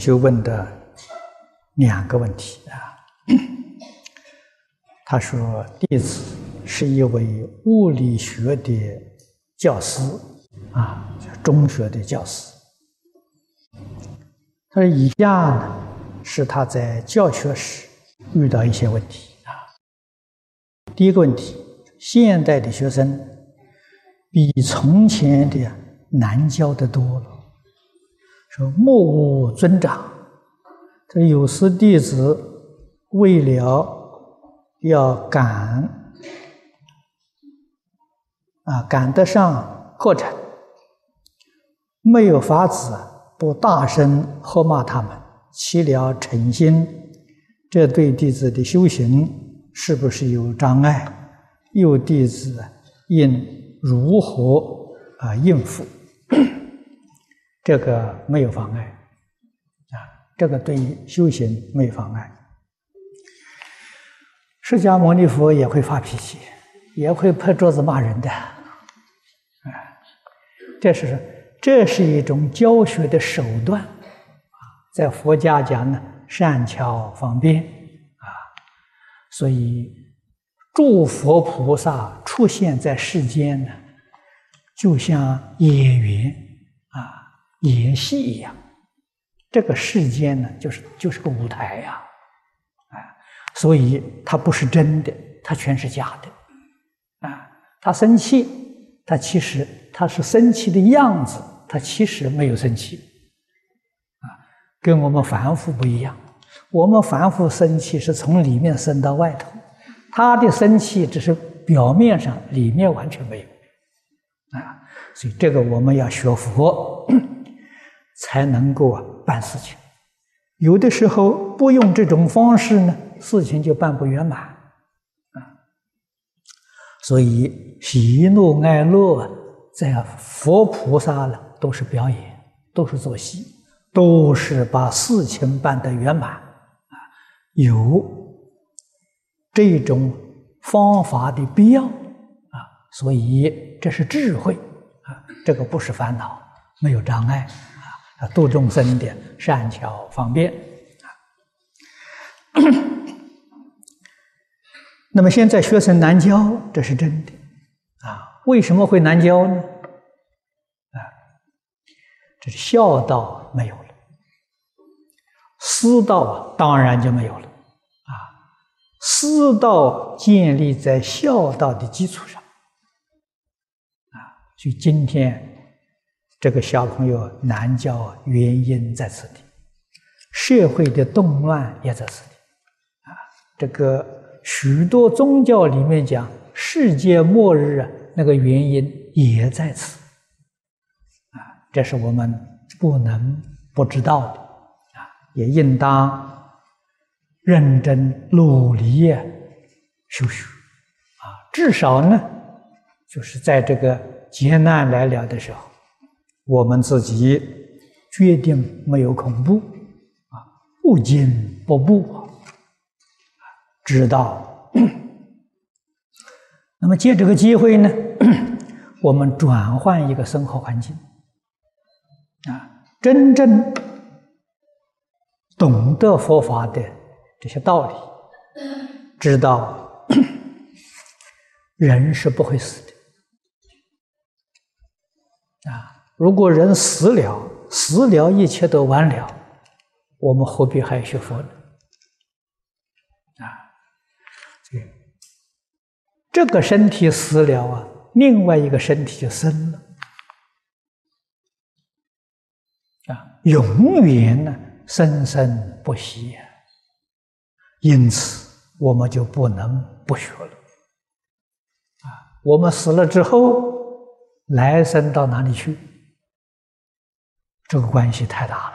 就问的两个问题啊，他说：“弟子是一位物理学的教师啊，中学的教师。他说以下呢是他在教学时遇到一些问题啊。第一个问题，现代的学生比从前的难教的多了。”说莫无尊长，这有时弟子为了要赶啊赶得上课程，没有法子不大声喝骂他们，起了嗔心，这对弟子的修行是不是有障碍？有弟子应如何啊应付？这个没有妨碍，啊，这个对修行没有妨碍。释迦牟尼佛也会发脾气，也会拍桌子骂人的，啊，这是这是一种教学的手段，啊，在佛家讲呢，善巧方便，啊，所以诸佛菩萨出现在世间呢，就像演员，演戏一样，这个世间呢，就是就是个舞台呀，啊，所以它不是真的，它全是假的，啊，他生气，他其实他是生气的样子，他其实没有生气，啊，跟我们凡夫不一样，我们凡夫生气是从里面生到外头，他的生气只是表面上，里面完全没有，啊，所以这个我们要学佛。才能够啊办事情，有的时候不用这种方式呢，事情就办不圆满啊。所以喜怒哀乐在佛菩萨呢都是表演，都是做戏，都是把事情办得圆满啊。有这种方法的必要啊，所以这是智慧啊，这个不是烦恼，没有障碍。啊，度众生的善巧方便啊。那么现在学生难教，这是真的啊。为什么会难教呢？啊，这是孝道没有了，师道啊，当然就没有了啊。师道建立在孝道的基础上啊，所以今天。这个小朋友难教，原因在此地；社会的动乱也在此地。啊，这个许多宗教里面讲世界末日啊，那个原因也在此。啊，这是我们不能不知道的。啊，也应当认真努力修学。啊，至少呢，就是在这个劫难来了的时候。我们自己决定没有恐怖啊，不惊不怖知道。那么借这个机会呢，我们转换一个生活环境啊，真正懂得佛法的这些道理，知道 人是不会死的啊。如果人死了，死了，一切都完了，我们何必还学佛呢？啊，这个这个身体死了啊，另外一个身体就生了，啊，永远呢生生不息啊，因此我们就不能不学了，啊，我们死了之后，来生到哪里去？这个关系太大了。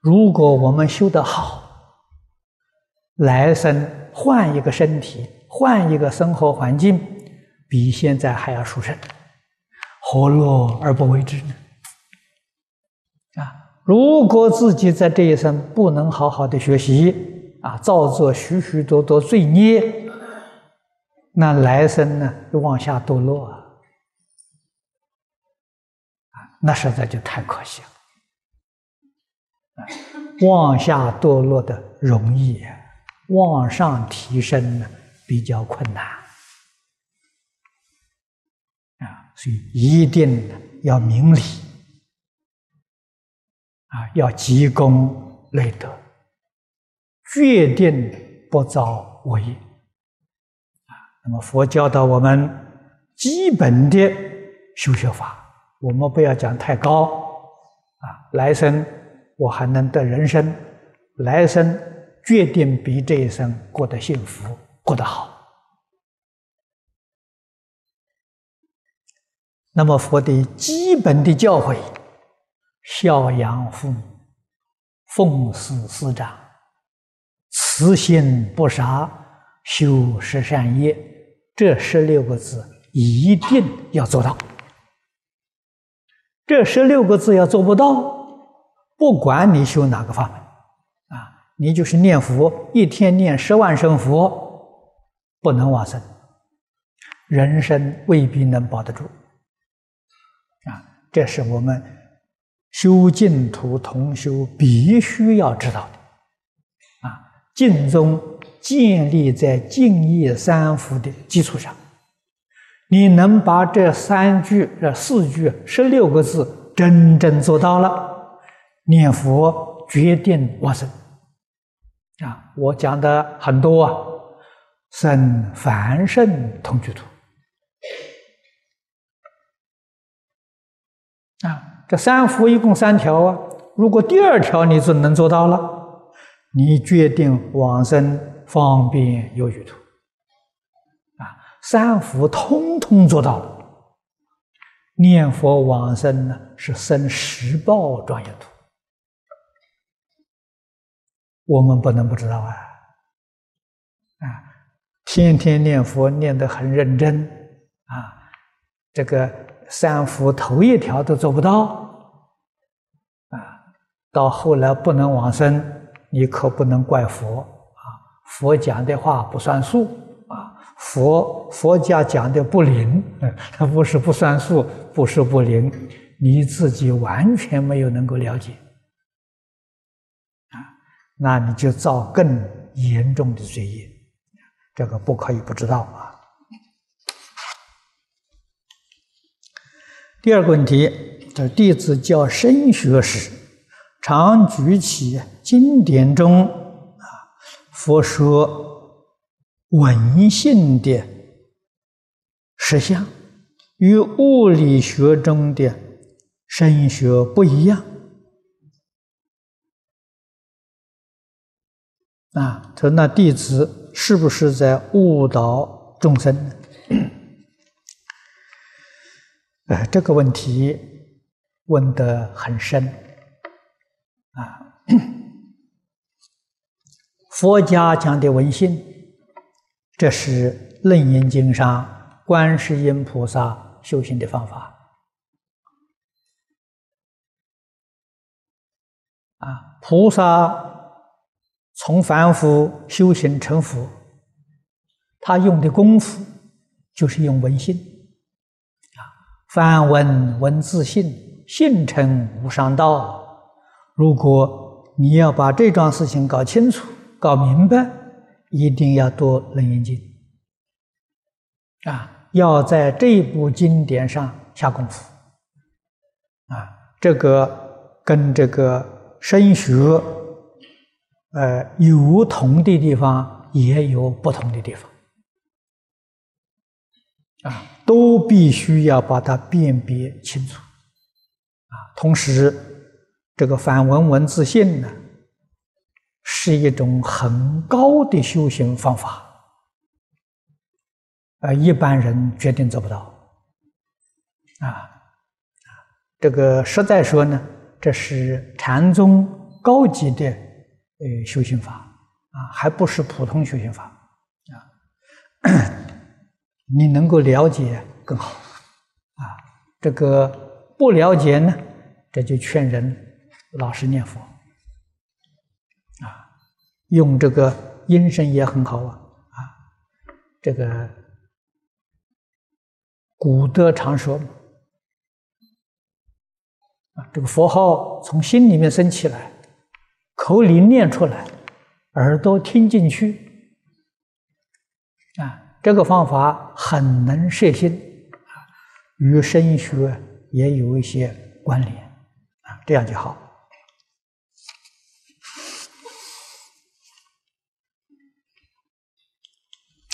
如果我们修得好，来生换一个身体，换一个生活环境，比现在还要殊胜，何乐而不为之呢？啊，如果自己在这一生不能好好的学习，啊，造作许许多多罪孽，那来生呢，就往下堕落啊。那实在就太可惜了，往下堕落的容易，往上提升呢比较困难。啊，所以一定要明理。啊，要积功累德，决定不造恶业啊。那么佛教导我们基本的修学法，我们不要讲太高啊，来生。我还能得人生，来生决定比这一生过得幸福，过得好。那么佛的基本的教诲：孝养父母，奉事师长，慈心不杀，修十善业，这十六个字一定要做到。这十六个字要做不到。不管你修哪个法门，啊，你就是念佛，一天念十万声佛，不能往生，人生未必能保得住，啊，这是我们修净土同修必须要知道的，啊，净宗建立在净业三福的基础上，你能把这三句、这四句、十六个字真正做到了。念佛决定往生啊！我讲的很多啊，生凡圣同居土啊，这三福一共三条啊。如果第二条你准能做到了，你决定往生方便有余土。三福通通做到了，念佛往生呢是生十报庄严土。我们不能不知道啊！啊，天天念佛念得很认真啊，这个三福头一条都做不到啊，到后来不能往生，你可不能怪佛啊！佛讲的话不算数，佛佛家讲的不灵，他 不是不算数，不是不灵，你自己完全没有能够了解。啊那你就造更严重的罪业，这个不可以不知道啊。第二个问题，这弟子教深学时，常举起经典中啊，佛说文性的实相，与物理学中的声学不一样。啊，他说：“那弟子是不是在误导众生呢？” 哎，这个问题问得很深啊！佛家讲的文性，这是《楞严经》上观世音菩萨修行的方法啊，菩萨。从凡夫修行成佛，他用的功夫就是用文性啊，梵文文字性，性成无上道。如果你要把这桩事情搞清楚、搞明白，一定要读《楞严经》啊，要在这部经典上下功夫啊。这个跟这个声学。呃，有同的地方，也有不同的地方，啊，都必须要把它辨别清楚，啊，同时，这个反文文字性呢，是一种很高的修行方法，啊，一般人决定做不到，啊，这个实在说呢，这是禅宗高级的。呃，修行法啊，还不是普通修行法啊。你能够了解更好啊。这个不了解呢，这就劝人老实念佛。用这个音声也很好啊啊。这个古德常说啊，这个佛号从心里面升起来。口里念出来，耳朵听进去，啊，这个方法很能摄心，啊，与声学也有一些关联，啊，这样就好。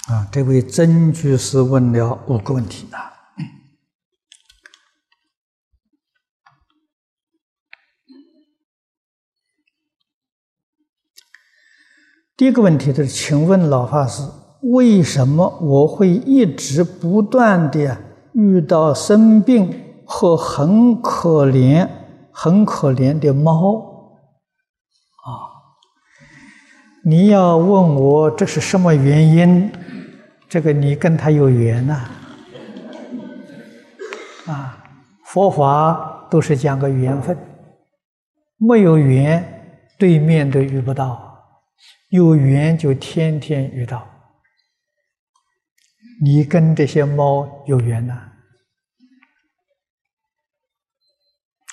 啊，这位曾居士问了五个问题啊。第一个问题就是，请问老法师，为什么我会一直不断的遇到生病和很可怜、很可怜的猫？啊，你要问我这是什么原因？这个你跟他有缘呐？啊，佛法都是讲个缘分，没有缘，对面都遇不到。有缘就天天遇到，你跟这些猫有缘呐，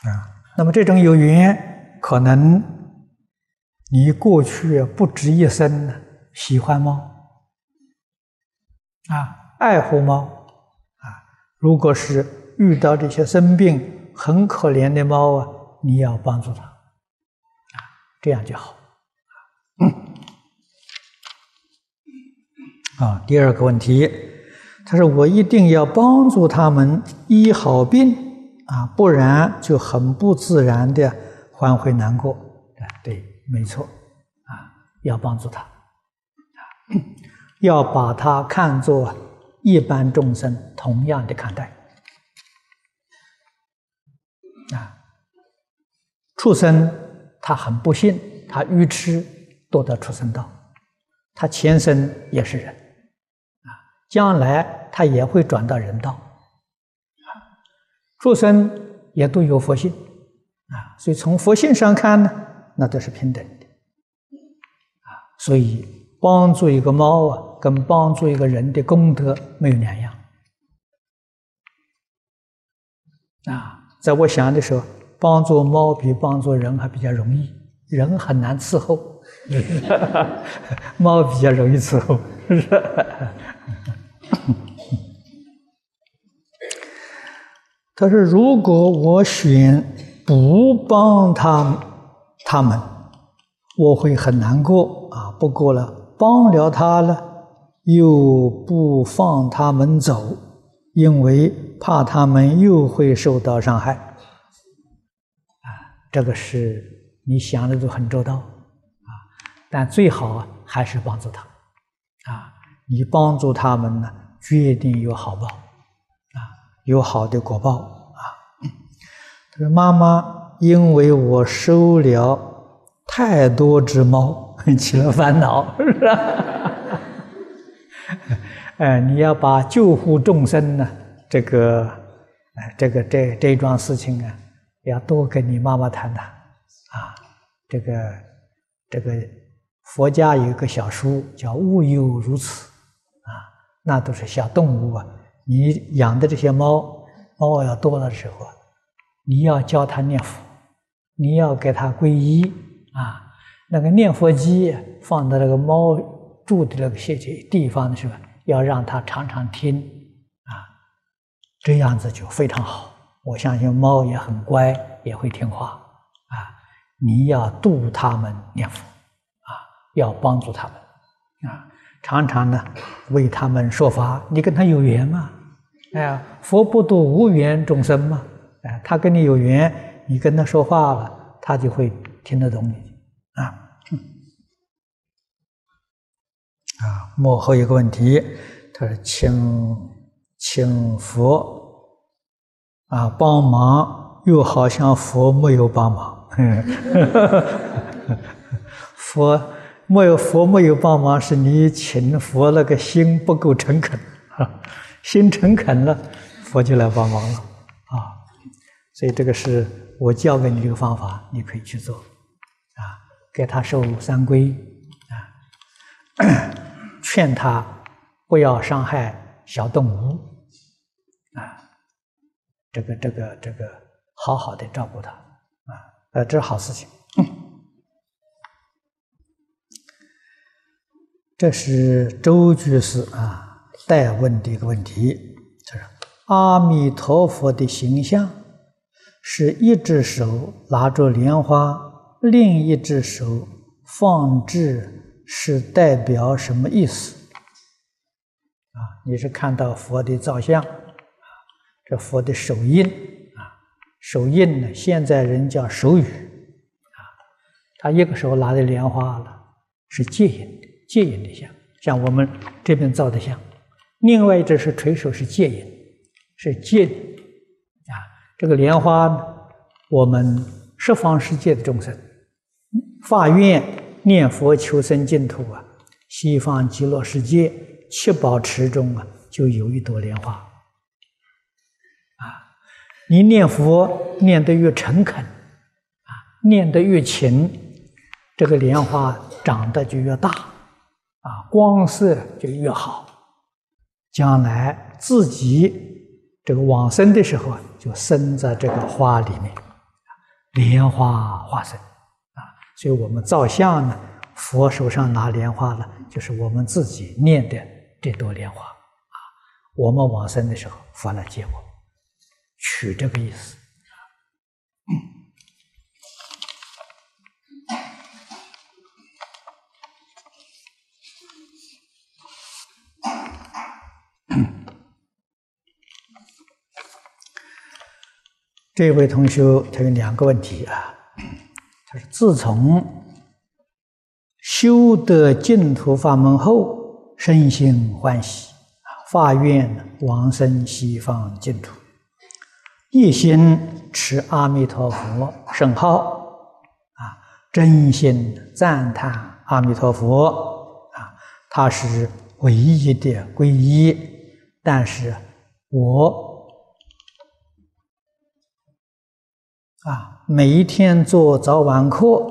啊，那么这种有缘，可能你过去不止一生呢，喜欢猫，啊，爱护猫，啊，如果是遇到这些生病很可怜的猫啊，你要帮助它，啊，这样就好，啊，第二个问题，他说我一定要帮助他们医好病啊，不然就很不自然的还会难过。啊，对，没错，啊，要帮助他，啊，要把他看作一般众生同样的看待。啊，畜生他很不幸，他愚痴堕到畜生道，他前生也是人。啊将来他也会转到人道，啊，畜生也都有佛性，啊，所以从佛性上看呢，那都是平等的，啊，所以帮助一个猫啊，跟帮助一个人的功德没有两样，啊，在我想的时候，帮助猫比帮助人还比较容易，人很难伺候，猫比较容易伺候，是？他说：“如果我选不帮他他们，我会很难过啊。不过了，帮了他了，又不放他们走，因为怕他们又会受到伤害。啊，这个是你想的都很周到啊。但最好啊还是帮助他啊。你帮助他们呢？”决定有好报，啊，有好的果报啊。他说：“妈妈，因为我收了太多只猫，起了烦恼，是吧？哎，你要把救护众生呢，这个，哎，这个这这桩事情啊，要多跟你妈妈谈谈啊。这个这个佛家有一个小书叫《物有如此》。”啊那都是小动物啊！你养的这些猫，猫要多的时候，你要教它念佛，你要给它皈依啊。那个念佛机放在那个猫住的那个些地方的时候，要让它常常听啊，这样子就非常好。我相信猫也很乖，也会听话啊。你要度它们念佛啊，要帮助它们啊。常常呢，为他们说法，你跟他有缘吗？哎，佛不度无缘众生嘛？哎，他跟你有缘，你跟他说话了，他就会听得懂你啊。啊，幕后一个问题，他说请请佛啊帮忙，又好像佛没有帮忙，佛。没有佛没有帮忙，是你请佛那个心不够诚恳啊，心诚恳了，佛就来帮忙了啊。所以这个是我教给你这个方法，你可以去做啊，给他受三规啊，劝他不要伤害小动物啊，这个这个这个好好的照顾他啊，呃，这是好事情。这是周居士啊代问的一个问题，就是阿弥陀佛的形象是一只手拿着莲花，另一只手放置，是代表什么意思？啊，你是看到佛的造像，这佛的手印啊，手印呢，现在人叫手语啊，他一个手拿着莲花了，是戒印的。戒印的像，像我们这边造的像，另外一只是垂手，是戒印，是戒。这个莲花，我们十方世界的众生发愿念佛求生净土啊，西方极乐世界七宝池中啊，就有一朵莲花啊。你念佛念得越诚恳啊，念得越勤，这个莲花长得就越大。啊，光色就越好，将来自己这个往生的时候啊，就生在这个花里面，莲花化身啊。所以我们造像呢，佛手上拿莲花呢，就是我们自己念的这朵莲花啊。我们往生的时候，佛来接我，取这个意思。嗯这位同学他有两个问题啊，他说：自从修得净土法门后，身心欢喜啊，发愿往生西方净土，一心持阿弥陀佛圣号啊，真心赞叹阿弥陀佛啊，他是唯一的皈依，但是我。啊，每一天做早晚课，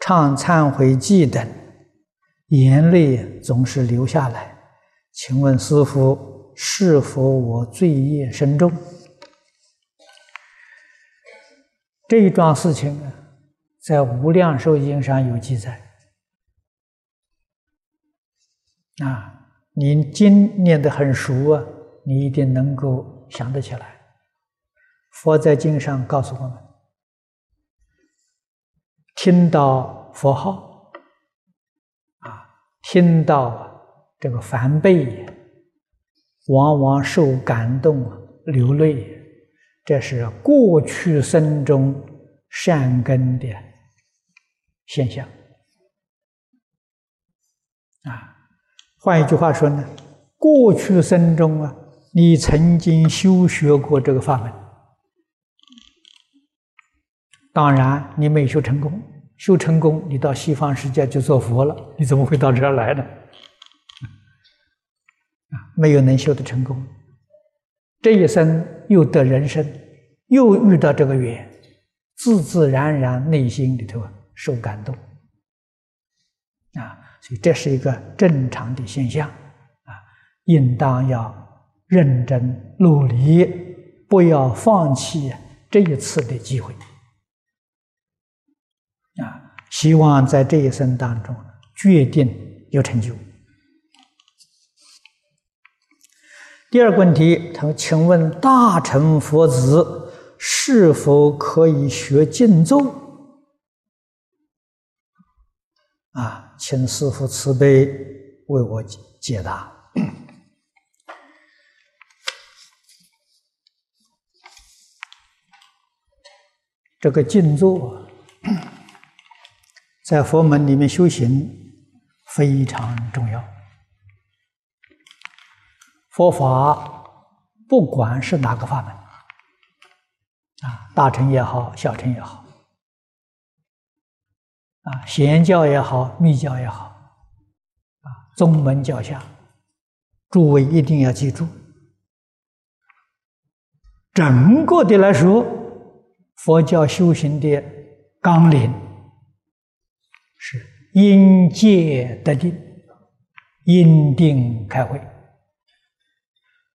唱忏悔记等，眼泪总是流下来。请问师傅，是否我罪业深重？这一桩事情啊，在《无量寿经》上有记载。啊，你经念得很熟啊，你一定能够想得起来。佛在经上告诉我们。听到佛号，啊，听到这个梵呗，往往受感动流泪，这是过去生中善根的现象。啊，换一句话说呢，过去生中啊，你曾经修学过这个法门。当然，你没修成功，修成功，你到西方世界就做佛了。你怎么会到这儿来呢？啊，没有能修的成功，这一生又得人生，又遇到这个缘，自自然然内心里头受感动，啊，所以这是一个正常的现象，啊，应当要认真努力，不要放弃这一次的机会。希望在这一生当中决定有成就。第二个问题，他说：“请问大乘佛子是否可以学静坐？”啊，请师父慈悲为我解答。这个静坐。在佛门里面修行非常重要。佛法不管是哪个法门，啊，大乘也好，小乘也好，啊，贤教也好，密教也好，啊，宗门教下，诸位一定要记住，整个的来说，佛教修行的纲领。是因戒得定，因定开会。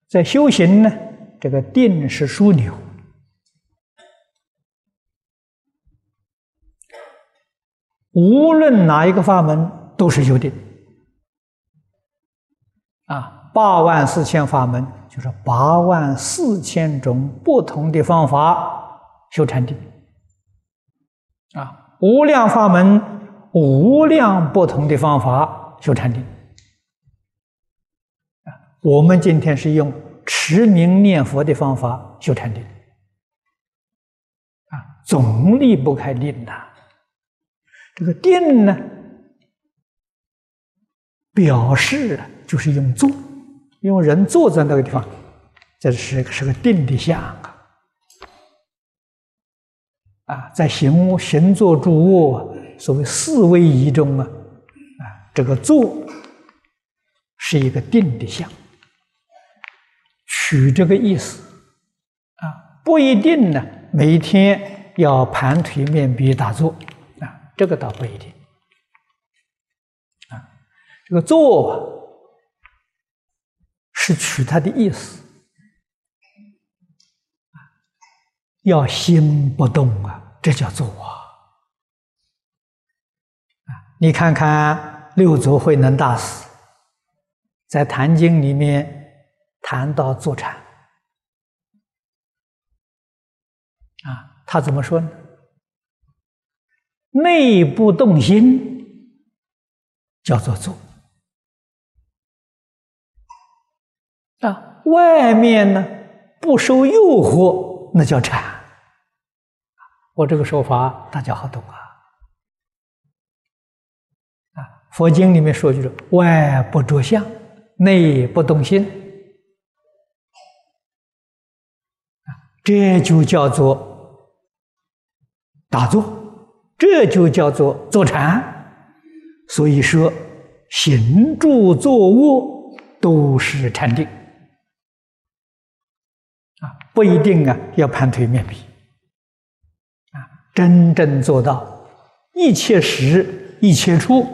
在修行呢，这个定是枢纽，无论哪一个法门都是修定。啊，八万四千法门就是八万四千种不同的方法修禅定。啊，无量法门，无量不同的方法修禅定。啊，我们今天是用持名念佛的方法修禅定。啊，总离不开定的。这个定呢，表示就是用坐，用人坐在那个地方，这是是个定的相啊。啊，在行行坐住卧，所谓四位仪中啊，啊，这个坐是一个定的相，取这个意思啊，不一定呢，每天要盘腿面壁打坐啊，这个倒不一定啊，这个坐是取它的意思。要心不动啊，这叫做啊！你看看六祖慧能大师在《坛经》里面谈到坐禅啊，他怎么说呢？内不动心叫做坐啊，外面呢不受诱惑，那叫禅。我这个说法大家好懂啊！佛经里面说就是外不着相，内不动心，这就叫做打坐，这就叫做坐禅。所以说，行住坐卧都是禅定，啊，不一定啊，要盘腿面壁。啊真正做到一切时一切处，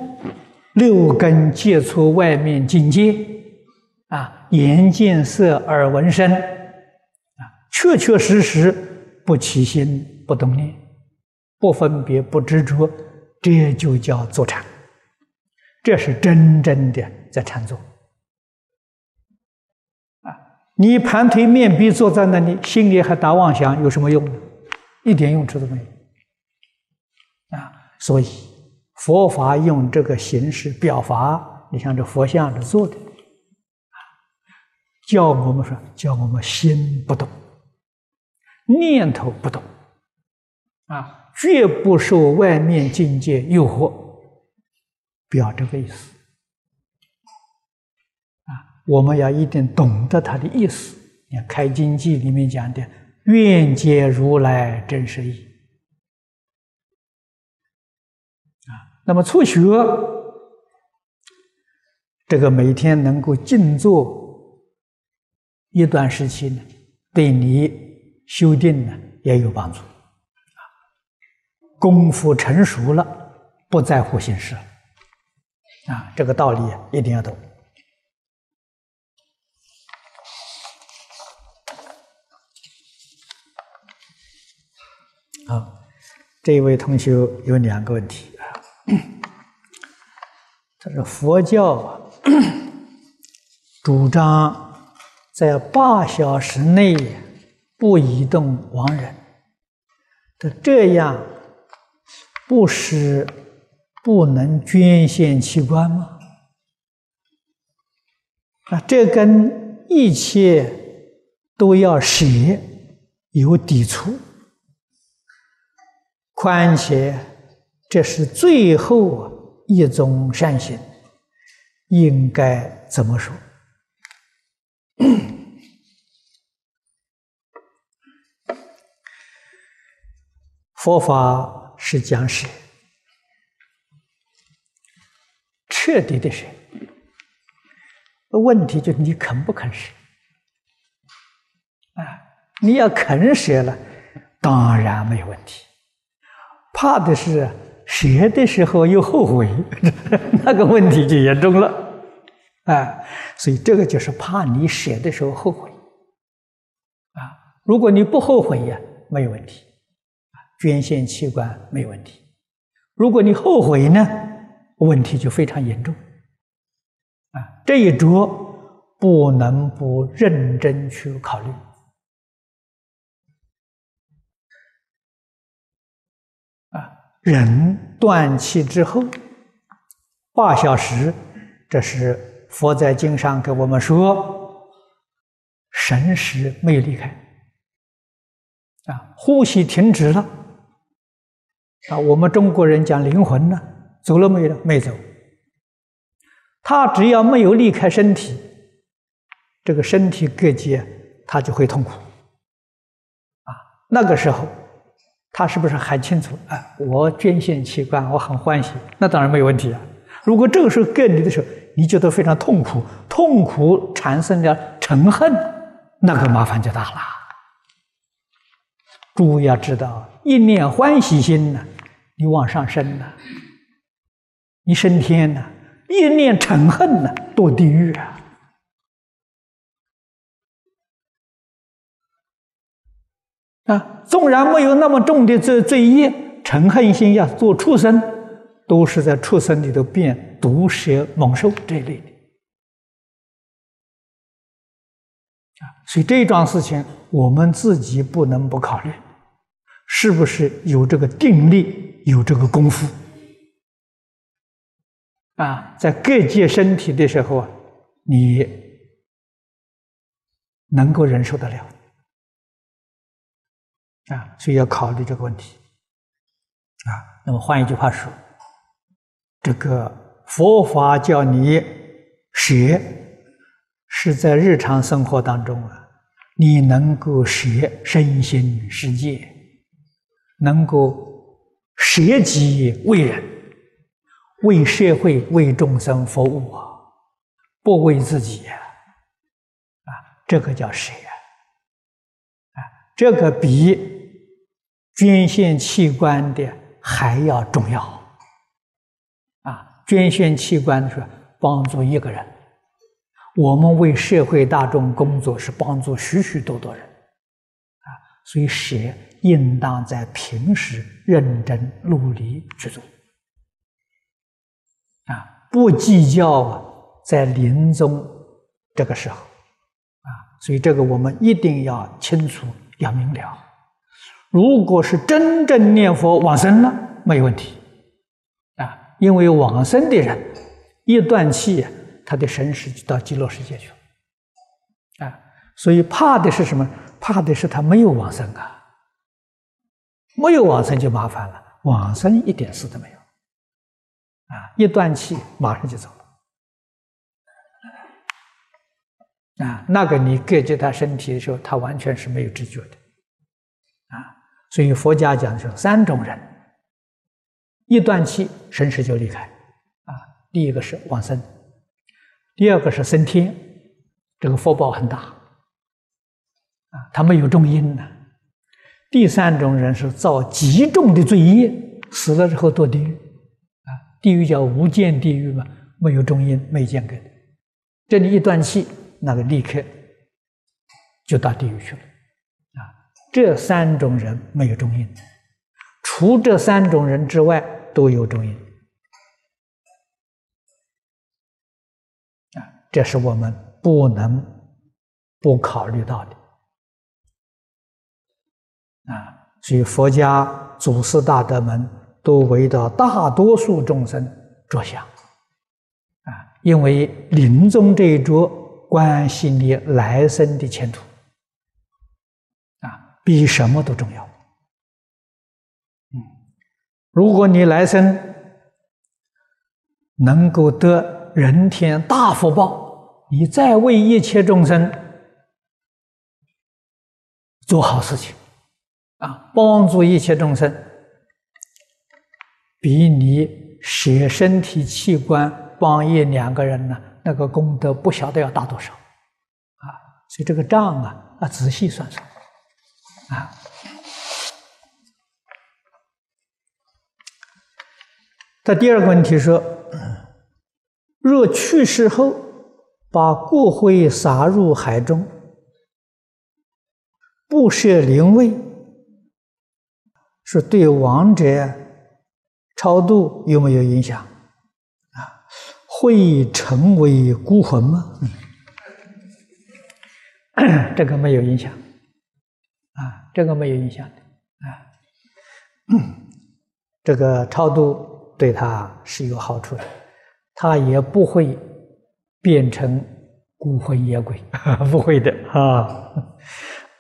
六根接触外面境界，啊，眼见色耳闻声，啊，确确实实不起心不动念，不分别不执着，这就叫坐禅。这是真正的在禅坐。啊，你盘腿面壁坐在那里，心里还打妄想，有什么用呢？一点用处都没有。啊，所以佛法用这个形式表法，你像这佛像是做的，叫我们说，叫我们心不动，念头不动，啊，绝不受外面境界诱惑，表这个意思。啊，我们要一定懂得他的意思。你看《开经记》里面讲的“愿解如来真实义”。那么初学，这个每天能够静坐一段时期呢，对你修订呢也有帮助。功夫成熟了，不在乎形式。啊，这个道理一定要懂。好，这位同学有两个问题。他说：“佛教啊，主张在八小时内不移动亡人，的这样不是不能捐献器官吗？啊，这跟一切都要舍有抵触，况且。”这是最后一种善行，应该怎么说？佛法是讲舍，彻底的舍。问题就是你肯不肯舍？啊，你要肯舍了，当然没有问题。怕的是。舍的时候又后悔，那个问题就严重了，啊，所以这个就是怕你舍的时候后悔，啊，如果你不后悔呀，没有问题，捐献器官没有问题，如果你后悔呢，问题就非常严重，啊，这一着不能不认真去考虑。人断气之后八小时，这是佛在经上给我们说，神识没有离开，啊，呼吸停止了，啊，我们中国人讲灵魂呢，走了没有？没走。他只要没有离开身体，这个身体各界他就会痛苦，啊，那个时候他是不是很清楚？啊？我捐献器官，我很欢喜，那当然没有问题啊。如果这个时候给你的时候，你觉得非常痛苦，痛苦产生了嗔恨，那个麻烦就大了。诸位要知道，一念欢喜心呢，你往上升了，你升天了。一念嗔恨呢，堕地狱啊！啊，纵然没有那么重的罪罪业，嗔恨心要做畜生，都是在畜生里头变毒蛇猛兽这一类的啊。所以这桩事情，我们自己不能不考虑，是不是有这个定力，有这个功夫。啊，在各界身体的时候啊，你能够忍受得了啊，所以要考虑这个问题啊。那么换一句话说，这个佛法叫你学，是在日常生活当中啊，你能够学身心世界，能够舍己为人。为社会、为众生服务啊，不为自己啊，啊，这个叫谁啊？啊，这个比捐献器官的还要重要啊！捐献器官是帮助一个人，我们为社会大众工作是帮助许许多多人啊，所以舍应当在平时认真努力去做。啊，不计较啊，在临终这个时候，啊，所以这个我们一定要清楚、要明了。如果是真正念佛往生了，没有问题，啊，因为往生的人一断气，他的神识就到极乐世界去了，啊，所以怕的是什么？怕的是他没有往生啊，没有往生就麻烦了，往生一点事都没有。啊！一断气，马上就走了。啊，那个你割接他身体的时候，他完全是没有知觉的。所以佛家讲说，三种人，一断气，神识就离开。啊，第一个是往生，第二个是升天，这个福报很大。啊，他没有重因呢。第三种人是造极重的罪业，死了之后堕地狱。啊地狱叫无间地狱嘛，没有中阴，没间隔。这里一断气，那个立刻就到地狱去了。这三种人没有中阴，除这三种人之外都有中阴。啊，这是我们不能不考虑到的。啊，所以佛家祖师大德们。都为着大多数众生着想，啊，因为临终这一桌关系你来生的前途，比什么都重要。嗯，如果你来生能够得人天大福报，你再为一切众生做好事情，啊，帮助一切众生。比你舍身体器官帮一两个人呢，那个功德不晓得要大多少，啊，所以这个账啊，啊，仔细算算，啊。他第二个问题说，若去世后把骨灰撒入海中，不设灵位，是对亡者。超度有没有影响？啊，会成为孤魂吗？这个没有影响，这个没有影响的，啊，这个超度对他是有好处的，他也不会变成孤魂野鬼，不会的啊。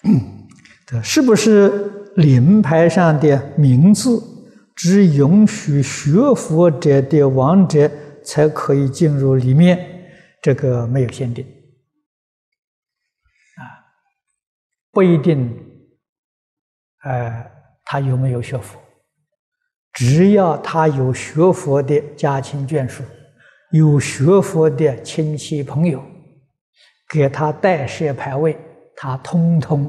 这是不是灵牌上的名字只允许学佛者的亡者才可以进入里面？这个没有限定。不一定，呃，他有没有学佛？只要他有学佛的家亲眷属，有学佛的亲戚朋友，给他代设牌位，他通通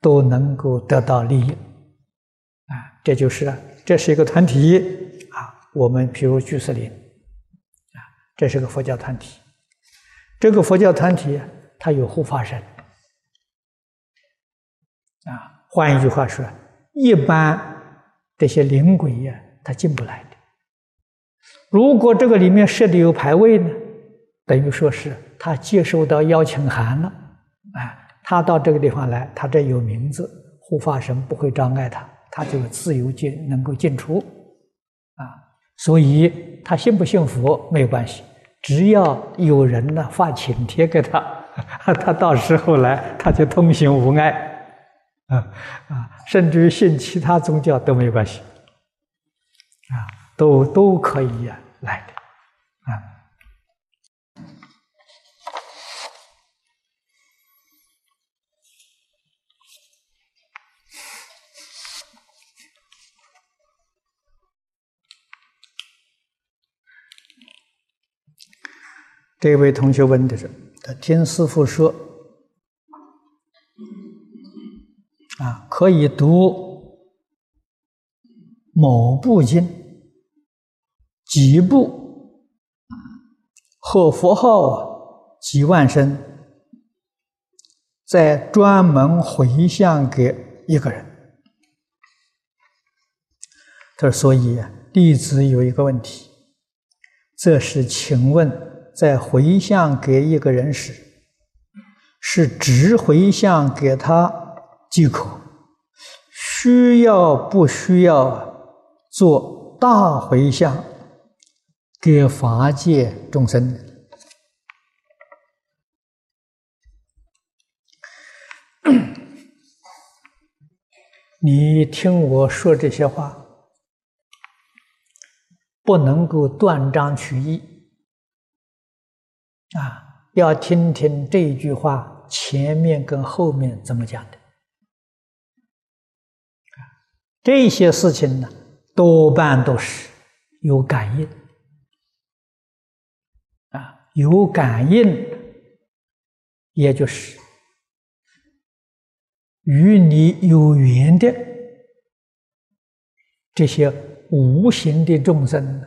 都能够得到利益。啊，这就是这是一个团体啊。我们比如居士林，啊，这是个佛教团体。这个佛教团体，它有护法神。啊，换一句话说，一般这些灵鬼呀，他进不来的。如果这个里面设的有牌位呢，等于说是他接收到邀请函了，啊，他到这个地方来，他这有名字，护法神不会障碍他，他就自由进，能够进出，啊，所以他信不信佛没有关系，只要有人呢发请帖给他，他到时候来他就通行无碍。啊啊，甚至于信其他宗教都没有关系，啊，都都可以呀来的，啊。这位同学问的是：他听师傅说。啊，可以读某部经几部，和佛号几万声，再专门回向给一个人。他说：“所以弟子有一个问题，这是请问，在回向给一个人时，是只回向给他？”即可，需要不需要做大回向给法界众生？你听我说这些话，不能够断章取义啊！要听听这句话前面跟后面怎么讲的。这些事情呢，多半都是有感应啊，有感应，也就是与你有缘的这些无形的众生，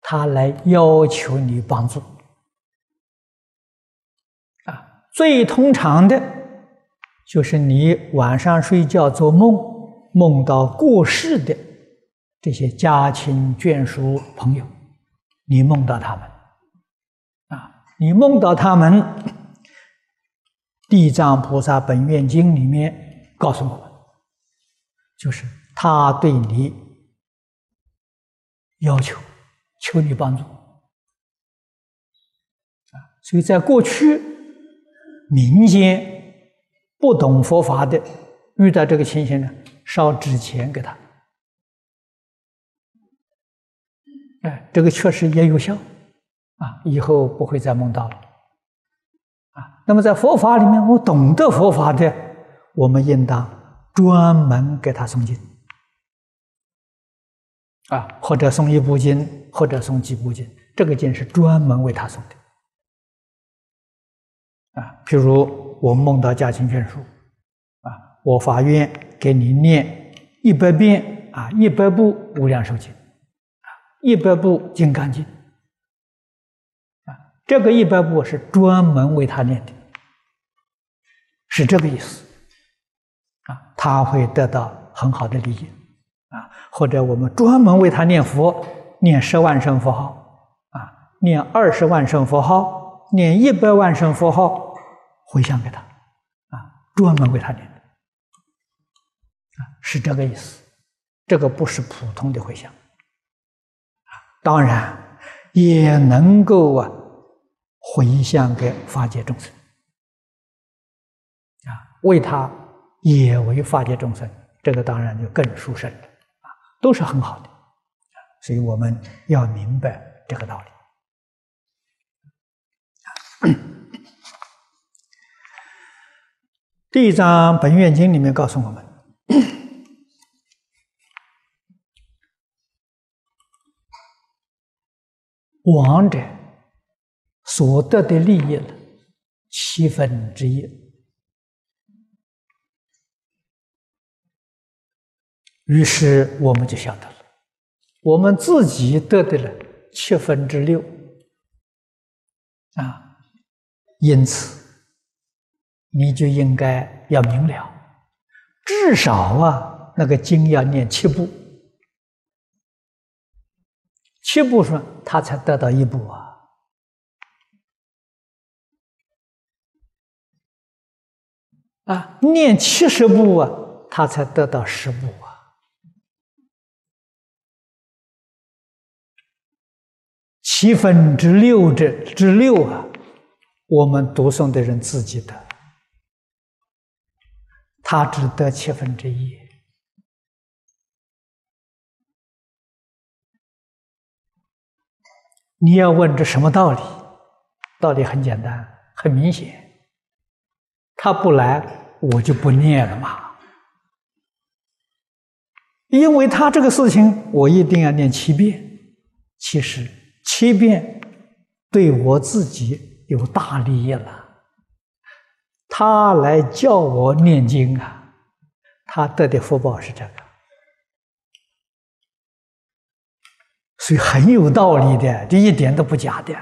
他来要求你帮助啊，最通常的。就是你晚上睡觉做梦，梦到过世的这些家亲眷属朋友，你梦到他们，啊，你梦到他们，《地藏菩萨本愿经》里面告诉我们，就是他对你要求，求你帮助，啊，所以在过去民间。不懂佛法的，遇到这个情形呢，烧纸钱给他，哎，这个确实也有效，啊，以后不会再梦到了，啊，那么在佛法里面，我懂得佛法的，我们应当专门给他诵经，啊，或者诵一部经，或者诵几部经，这个经是专门为他诵的，啊，譬如。我梦到家亲眷属，啊，我发愿给你念一百遍啊，一百部《无量寿经》，啊，一百部《金刚经》，啊，这个一百部是专门为他念的，是这个意思，啊，他会得到很好的利益，啊，或者我们专门为他念佛，念十万声佛号，啊，念二十万声佛号，念一百万声佛号。回向给他，啊，专门为他念的，啊，是这个意思。这个不是普通的回向，啊，当然也能够啊回向给法界众生，啊，为他也为法界众生，这个当然就更殊胜了，啊，都是很好的，所以我们要明白这个道理。第一章本愿经里面告诉我们，王者所得的利益了七分之一，于是我们就晓得了，我们自己得的了七分之六啊。因此，你就应该要明了，至少啊，那个经要念七部，七部说他才得到一部啊，啊，念七十部啊，他才得到十部啊，七分之六之之六啊。我们读诵的人自己的，他只得七分之一。你要问这什么道理？道理很简单，很明显。他不来，我就不念了嘛。因为他这个事情，我一定要念七遍。其实七遍对我自己。有大利益了，他来叫我念经啊，他得的福报是这个，所以很有道理的，这一点都不假的。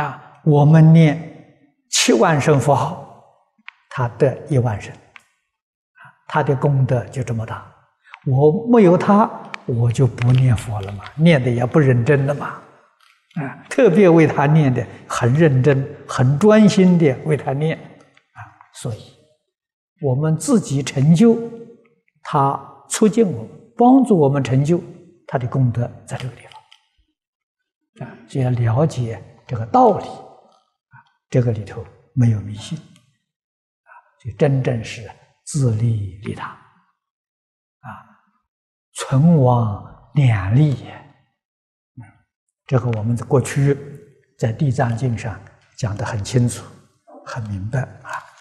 啊，我们念七万声佛号，他得一万声，他的功德就这么大。我没有他，我就不念佛了嘛，念的也不认真了嘛。啊，特别为他念的很认真、很专心的为他念啊，所以我们自己成就，他促进我们、帮助我们成就他的功德，在这个地方啊，就要了解这个道理啊，这个里头没有迷信啊，就真正是自利利他啊，存亡两利也。这个我们的过去在《地藏经》上讲得很清楚、很明白啊。